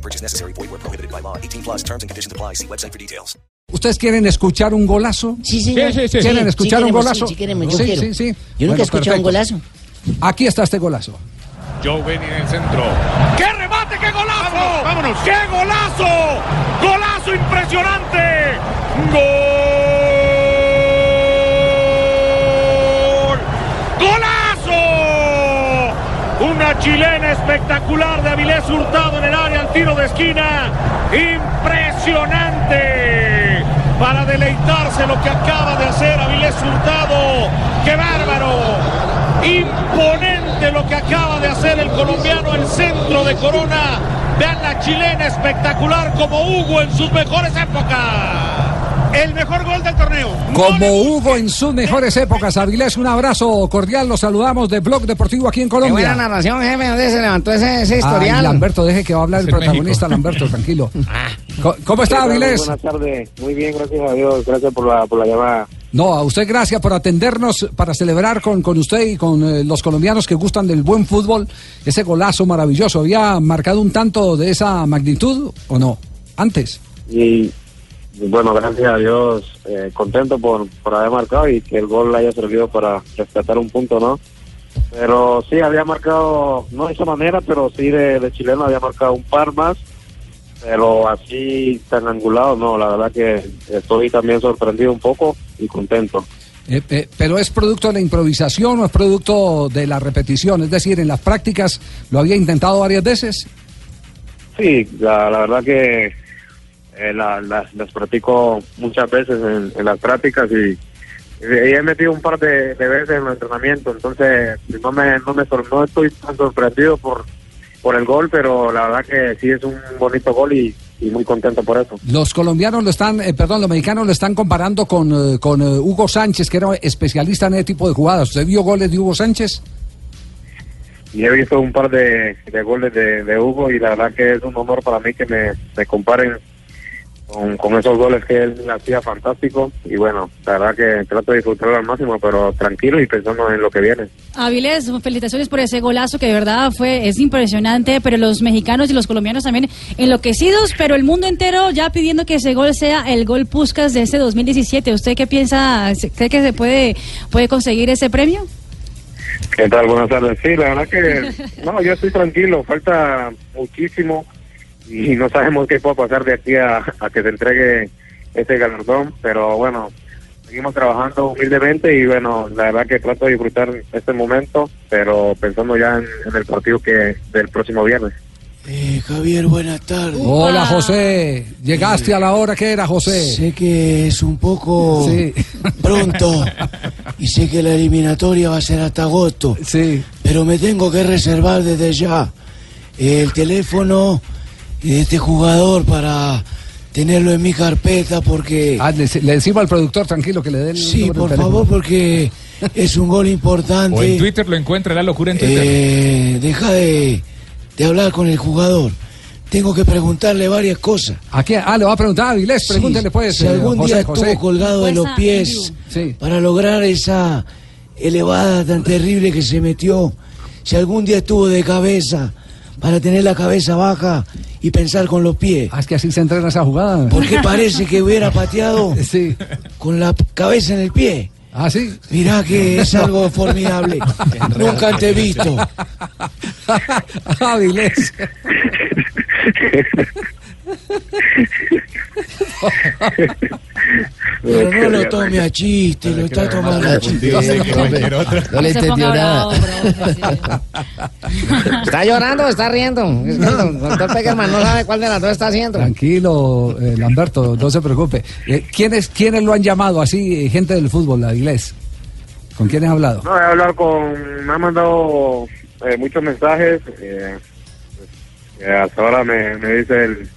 No purchase necessary. Void where prohibited by law. 18 plus terms and conditions apply. See website for details. ¿Ustedes quieren escuchar un golazo? Sí, señor. Sí, sí, sí. ¿Quieren escuchar sí un golazo? Sí, sí queremos, yo sí, quiero. sí, sí. Yo nunca Bueno, he escuchado un golazo. Aquí está este golazo. Joe Benny en el centro. ¡Qué remate, qué golazo! ¡Vámonos! ¡Qué golazo! ¡Golazo impresionante! ¡Gol! Una chilena espectacular de Avilés Hurtado en el área al tiro de esquina. ¡Impresionante! Para deleitarse lo que acaba de hacer Avilés Hurtado. ¡Qué bárbaro! Imponente lo que acaba de hacer el colombiano, el centro de Corona. Vean la chilena espectacular como Hugo en sus mejores épocas. El mejor gol del torneo. Como Hugo en sus mejores épocas, Avilés, un abrazo cordial. Los saludamos de Blog Deportivo aquí en Qué buena Colombia. narración, jefe. ¿Dónde se levantó ese, ese Ay, historial? Lamberto, deje que va a hablar el protagonista, Lamberto, tranquilo. Co- ¿Cómo está, Avilés? Buenas tardes, muy bien, gracias a Dios, gracias por la, por la llamada. No, a usted gracias por atendernos para celebrar con, con usted y con eh, los colombianos que gustan del buen fútbol ese golazo maravilloso. ¿Había marcado un tanto de esa magnitud o no? Antes. Y bueno, gracias a Dios, eh, contento por, por haber marcado y que el gol haya servido para rescatar un punto, ¿no? Pero sí, había marcado, no de esa manera, pero sí de, de chileno había marcado un par más, pero así tan angulado, no, la verdad que estoy también sorprendido un poco y contento. Eh, eh, pero es producto de la improvisación o es producto de la repetición. Es decir, en las prácticas lo había intentado varias veces. Sí, la, la verdad que eh, la- la- las practico muchas veces en, en las prácticas y, y he metido un par de, de veces en el entrenamiento, entonces no me, no me no estoy tan sorprendido por, por el gol, pero la verdad que sí es un bonito gol y, y muy contento por eso. Los colombianos lo están, eh, perdón, los mexicanos lo están comparando con, eh, con eh, Hugo Sánchez, que era especialista en ese tipo de jugadas. ¿Usted vio goles de Hugo Sánchez? Y he visto un par de, de goles de, de Hugo y la verdad que es un honor para mí que me, me comparen con, con esos goles que él hacía fantástico y bueno, la verdad que trato de disfrutarlo al máximo, pero tranquilo y pensando en lo que viene. Avilés, felicitaciones por ese golazo que de verdad fue es impresionante, pero los mexicanos y los colombianos también enloquecidos, pero el mundo entero ya pidiendo que ese gol sea el gol Puskas de este 2017. ¿Usted qué piensa? ¿Cree que se puede puede conseguir ese premio? ¿Qué tal? Buenas tardes. Sí, la verdad que no, yo estoy tranquilo, falta muchísimo y no sabemos qué puede pasar de aquí a, a que se entregue ese galardón, pero bueno, seguimos trabajando humildemente y bueno, la verdad que trato de disfrutar este momento, pero pensando ya en, en el partido que del próximo viernes. Eh, Javier, buenas tardes. Hola, José. Llegaste a la hora que era, José. Sé que es un poco Sí. pronto y sé que la eliminatoria va a ser hasta agosto, Sí. pero me tengo que reservar desde ya el teléfono de este jugador para tenerlo en mi carpeta porque... Ah, le, le decimos al productor, tranquilo, que le dé el Sí, por teléfono. favor, porque es un gol importante. O en Twitter lo encuentra la locura en Twitter. Eh, deja de, de hablar con el jugador. Tengo que preguntarle varias cosas. ¿A quién? Ah, le va a preguntar a Avilés. Sí, Pregúntele, pues. Si eh, algún José, día José. estuvo colgado de los pies Sí. para lograr esa elevada tan terrible que se metió. Si algún día estuvo de cabeza para tener la cabeza baja y pensar con los pies. Ah, es que así se entrena esa jugada. Porque parece que hubiera pateado Sí. con la cabeza en el pie. Ah, sí. Mirá que es algo formidable. Nunca antes visto. Avilés. Pero no lo tome a chiste, lo está tomando a chiste. No le entendió nada. ¿Está llorando o está riendo? Es que el doctor Peckerman no sabe cuál de las dos está haciendo. Tranquilo, eh, Lamberto, no se preocupe. Eh, ¿quiénes, ¿Quiénes lo han llamado así, eh, gente del fútbol, Avilés? ¿Con quiénes ha hablado? No, he hablado con, me han mandado eh, muchos mensajes, eh, hasta ahora me, me dice el,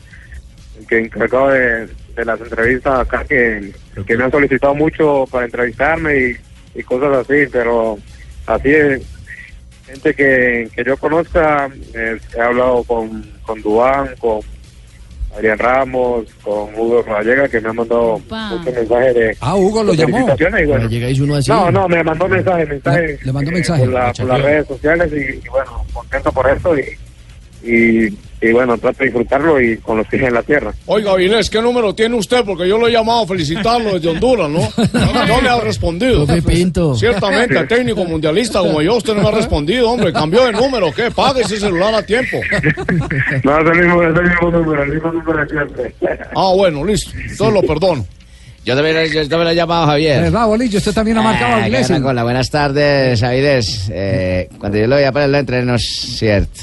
el que encargado de, de las entrevistas acá que, que me han solicitado mucho para entrevistarme y, y cosas así, pero así es. Gente que, que yo conozca, eh, he hablado con, con Dubán, con Adrián Ramos, con Hugo Vallega, que me han mandado muchos mensajes de, Ah, Hugo lo llamó. bueno, uno así. no, no, me mandó mensaje, mensaje. Le- le mandó eh, mensaje. Por, la- por las redes sociales y, y bueno, contento por eso y, y, y bueno, trato de disfrutarlo y con los pies en la tierra. Oiga, Vilés, ¿qué número tiene usted? Porque yo lo he llamado a felicitarlo desde Honduras, ¿no? No me ha respondido. Profe Pinto. Ciertamente, el técnico mundialista como yo, usted no me ha respondido, hombre. Cambió de número, ¿qué? Pague ese celular a tiempo. No, es el mismo, es el mismo número, el mismo número de siempre. Ah, bueno, listo. Entonces lo perdono. Yo también, yo también lo he llamado Javier. ¿Verdad, Bolillo? Usted también ha marcado Ah, a qué Iglesias. Buenas tardes, Avides. Eh, cuando yo lo voy a ponerlo entre nos, cierto.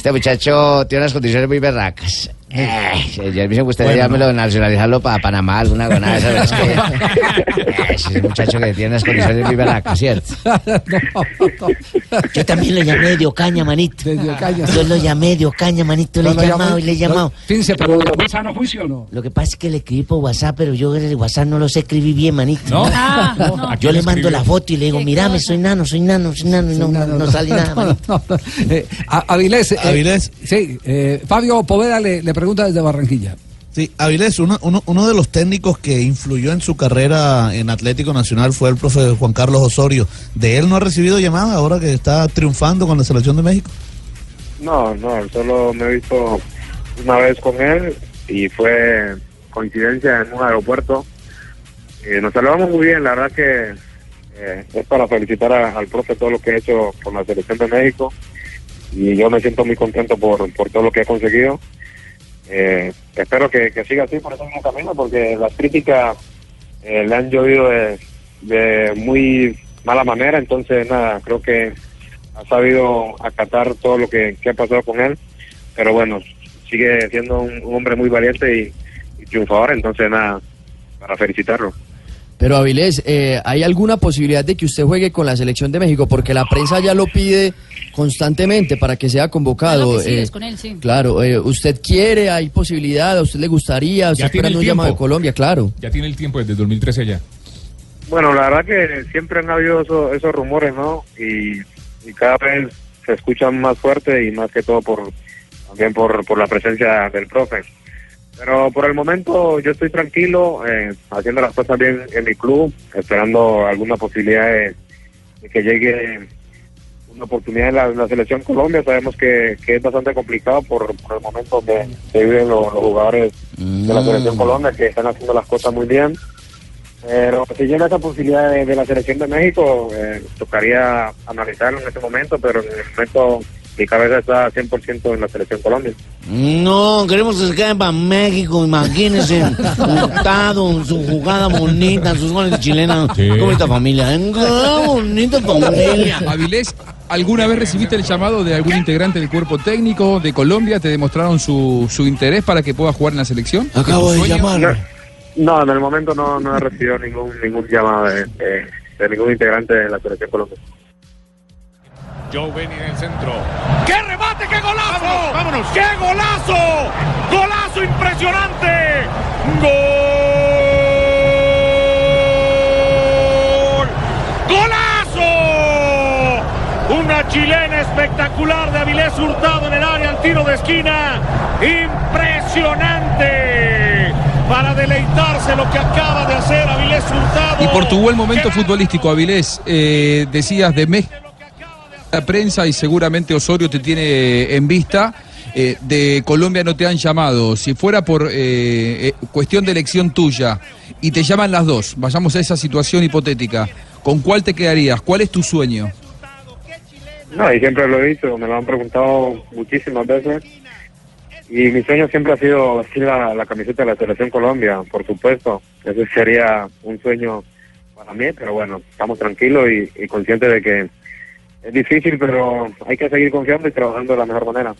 Este muchacho tiene unas condiciones muy berracas. Eh, ya me gustaría llamármelo, nacionalizarlo para Panamá, alguna gona de esas. pero Es que, eh, ese muchacho que tiene unas condiciones muy berracas, ¿cierto? Yo también lo llamé de Ocaña, manito. De Ocaña. Yo lo llamé de Ocaña, manito. Le he No llamado y le he llamado. No, Fíjense, pero ¿fue sano juicio o no? Lo que pasa es que le escribí por WhatsApp, pero yo el WhatsApp no lo sé escribir bien, manito. Ah, no. Yo le mando la foto y le digo, cosa. soy nano, soy nano, soy nano, y no, no, no sale nada, manito. No, no. Eh, a- Avilés. eh, Avilés. sí, eh, Fabio Poveda le, le pregunta desde Barranquilla. Sí, Avilés, uno, uno, uno de los técnicos que influyó en su carrera en Atlético Nacional fue el profe Juan Carlos Osorio. ¿De él no ha recibido llamada ahora que está triunfando con la selección de México? No, no, solo me he visto una vez con él y fue coincidencia en un aeropuerto. Eh, nos saludamos muy bien, la verdad que eh, es para felicitar a- al profe todo lo que ha hecho con la selección de México y yo me siento muy contento por, por todo lo que ha conseguido. Eh, espero que, siga así por ese mismo camino porque las críticas eh, le han llovido de, muy mala manera, entonces nada, creo que ha sabido acatar todo lo que, ha pasado con él, pero bueno, sigue siendo un, hombre muy valiente y triunfador, entonces nada, para felicitarlo. Pero Avilés, eh, ¿hay alguna posibilidad de que usted juegue con la selección de México? Porque la prensa ya lo pide constantemente para que sea convocado. Enloquecidos eh, con él, sí. Claro, eh, ¿usted quiere? ¿Hay posibilidad? ¿A usted le gustaría? ¿Usted Ya tiene esperando el un llamado de. Colombia? Claro. Ya tiene el tiempo desde 2013 allá. Bueno, la verdad que siempre han habido eso- esos rumores, ¿no? Y, y cada vez se escuchan más fuerte y más que todo por también por, por la presencia del profe. Pero por el momento yo estoy tranquilo, eh, haciendo las cosas bien en mi club, esperando alguna posibilidad de, de que llegue una oportunidad en la, en la selección Colombia. Sabemos que, que es bastante complicado por, por el momento que, que viven los, los jugadores de la selección Colombia, que están haciendo las cosas muy bien. Pero si llega esa posibilidad de, de la selección de México, eh, tocaría analizarlo en este momento, pero en el momento mi cabeza está 100% en la selección Colombia. No, queremos que se queden para México, imagínense, Hurtado, su jugada bonita, en sus goles chilenas. Sí. Qué bonita familia, ¿eh? Qué bonita familia. Avilés, ¿alguna vez recibiste el llamado de algún integrante del cuerpo técnico de Colombia? ¿Te demostraron su, su interés para que puedas jugar en la selección? Acabo ¿Es tu de llamar. No, en el momento no, no he recibido ningún ningún llamado de, de- de ningún integrante de la selección Colombia. Joe Benny en el centro. ¡Qué remate, qué golazo! ¡Vámonos! ¡Qué golazo! ¡Golazo impresionante! ¡Gol! ¡Golazo! Una chilena espectacular de Avilés Hurtado en el área al tiro de esquina. ¡Impresionante! Para deleitarse lo que acaba de hacer Avilés Hurtado. Y por tu buen momento futbolístico, Avilés, eh, decías de México, la prensa y seguramente Osorio te tiene en vista. eh, de Colombia no te han llamado. Si fuera por eh, eh, cuestión de elección tuya y te llaman las dos, vayamos a esa situación hipotética, ¿con cuál te quedarías? ¿Cuál es tu sueño? No, y siempre lo he dicho, me lo han preguntado muchísimas veces. Y mi sueño siempre ha sido vestir la, camiseta de la Selección Colombia, por supuesto. Ese sería un sueño para mí, pero bueno, estamos tranquilos y conscientes de que es difícil, pero hay que seguir confiando y trabajando de la mejor manera.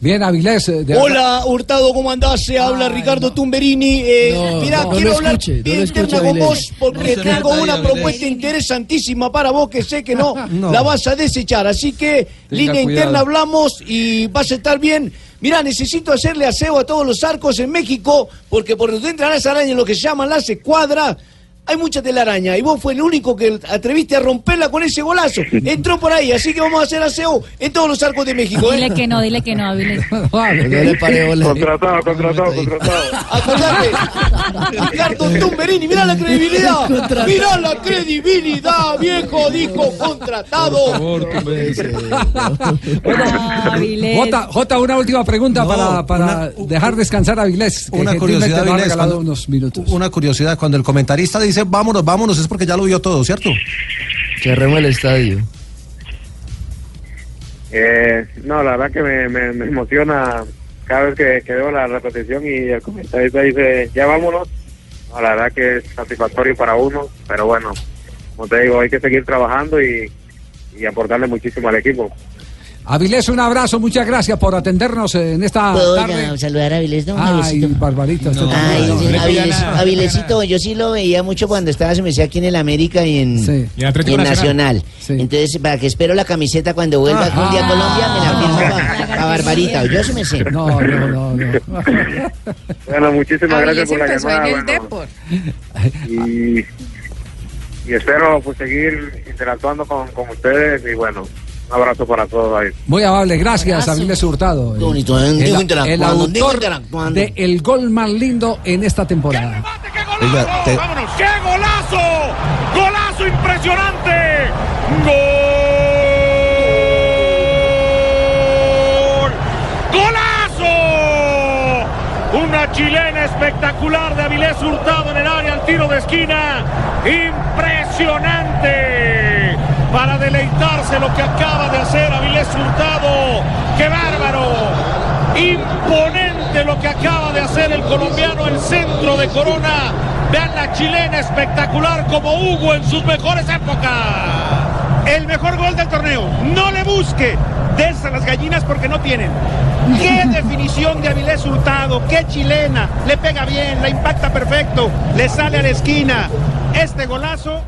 Bien, Avilés. eh, de- Hola, Hurtado, ¿cómo andás? Se habla Ricardo Tumberini. Eh, No, mirá, no, quiero hablar escuche, bien interna con vos porque tengo una Avilés. propuesta interesantísima para vos que sé que no, No. la vas a desechar. Así que, línea cuidado. interna hablamos y vas a estar bien. Mira, necesito hacerle aseo a todos los arcos en México, porque por donde entran las arañas, lo que se llaman las escuadras, hay mucha telaraña. Y vos fue el único que atreviste a romperla con ese golazo. Entró por ahí, así que vamos a hacer aseo en todos los arcos de México. ¿eh? Dile que no, dile que no, Avilés. Contratado, contratado, contratado. Acordate, Ricardo Tumberini, mirá la credibilidad. Mirá la credibilidad, viejo, dijo contratado. Avilés. Jota, Jota, una última pregunta No, para, para una- dejar descansar a Vilés. Una curiosidad, Vilés, cuando- unos minutos. Una curiosidad, cuando el comentarista dice vámonos, vámonos, es porque ya lo vio todo, ¿cierto? Cerremos el estadio. Eh, no, la verdad que me, me, me emociona cada vez que, que veo la repetición y el comentarista dice, ya vámonos. No, la verdad que es satisfactorio para uno, pero bueno, como te digo, hay que seguir trabajando y, y aportarle muchísimo al equipo. Avilés, un abrazo, muchas gracias por atendernos en esta ¿Puedo tarde. saludar a Avilés, don Ay? Barbarita, usted Ay, también. sí, Avilés- Avilesito, yo sí lo veía mucho cuando estaba, se me decía aquí en el América y en, y en Nacional. Nacional. Entonces, para que espero la camiseta cuando vuelva algún día a Colombia, me la firmo para Barbarita. Yo sí me sé. No, no, no, no. Bueno, muchísimas gracias por la llamada. en el bueno, Depor. y, y espero pues seguir interactuando con, con ustedes y bueno, un abrazo para todos ahí. Muy amable, gracias, Avilés Hurtado. Qué bonito, ¿eh? El, el digo autor de el gol más lindo en esta temporada. Te- ¡Vámonos! ¡Qué golazo! ¡Golazo impresionante! ¡Gol! ¡Golazo! Una chilena espectacular de Avilés Hurtado en el área al tiro de esquina. ¡Impresionante! Para deleitarse lo que acaba de hacer Avilés Hurtado. ¡Qué bárbaro! Imponente lo que acaba de hacer el colombiano, el centro de Corona. Vean la chilena espectacular como Hugo en sus mejores épocas. El mejor gol del torneo. No le busque. Des a las gallinas porque no tienen. Qué definición de Avilés Hurtado. Qué chilena. Le pega bien, la impacta perfecto. Le sale a la esquina. Este golazo.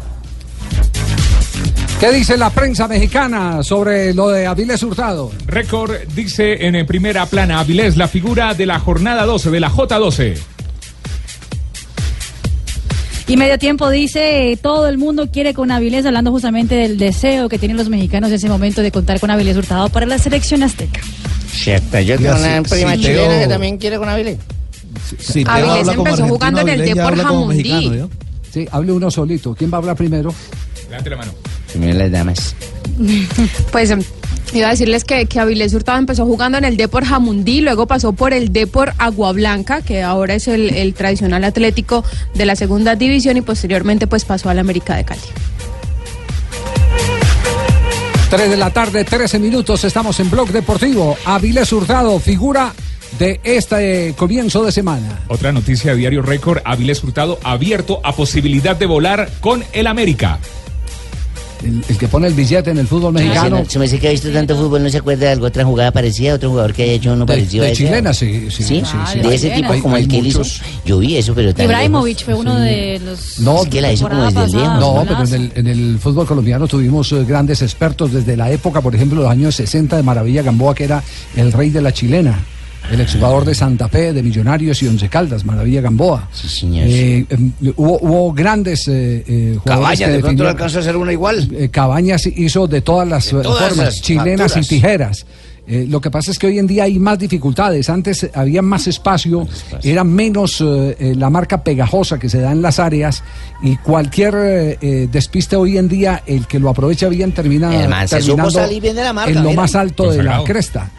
¿Qué dice la prensa mexicana sobre lo de Avilés Hurtado? Récord dice en primera plana Avilés, la figura de la jornada 12, de la J12. Y medio tiempo dice, eh, todo el mundo quiere con Avilés, hablando justamente del deseo que tienen los mexicanos en ese momento de contar con Avilés Hurtado para la selección azteca. Cierto, yo tengo una prima chilena que también quiere con Avilés. Teo Avilés empezó jugando en el Depor Jamundí. Sí, hable uno solito. ¿Quién va a hablar primero? Levante la mano. Primero las damas. Pues em, iba a decirles que, que Avilés Hurtado empezó jugando en el Depor Jamundí, luego pasó por el Depor Agua Blanca, que ahora es el, el tradicional atlético de la segunda división, y posteriormente pues pasó al América de Cali. 3 de la tarde, 13 minutos. Estamos en Blog Deportivo. Avilés Hurtado, figura de este comienzo de semana. Otra noticia de Diario Récord, Avilés Hurtado abierto a posibilidad de volar con el América. El, el que pone el billete en el fútbol mexicano. Se me dice que ha visto tanto fútbol, no se acuerda de alguna otra jugada parecida, otro jugador que haya hecho uno parecido a de chilena, sí, sí, sí, sí, sí. De ese tipo hay- como hay el que él hizo. Yo vi eso, pero tan Ibrahimovic fue uno de los... No, Es que la hizo como desde pasada. lejos. No, pero en el, en el fútbol colombiano tuvimos eh, grandes expertos desde la época, por ejemplo, los años 60 de Maravilla Gamboa, que era el rey de la chilena. El exjugador de Santa Fe, de Millonarios y Once Caldas, Maravilla Gamboa. Sí, señor. Eh, em, hubo, hubo grandes eh, eh, jugadores Cabañas, de pronto alcanza a hacer una igual. Eh, Cabañas hizo de todas las eh, todas formas, chilenas facturas. y tijeras. Eh, lo que pasa es que hoy en día hay más dificultades. Antes había más espacio, era menos eh, eh, la marca pegajosa que se da en las áreas y cualquier despiste hoy en día, el que lo aprovecha bien termina terminando salir bien de la marca, en lo mira. más alto de la cresta.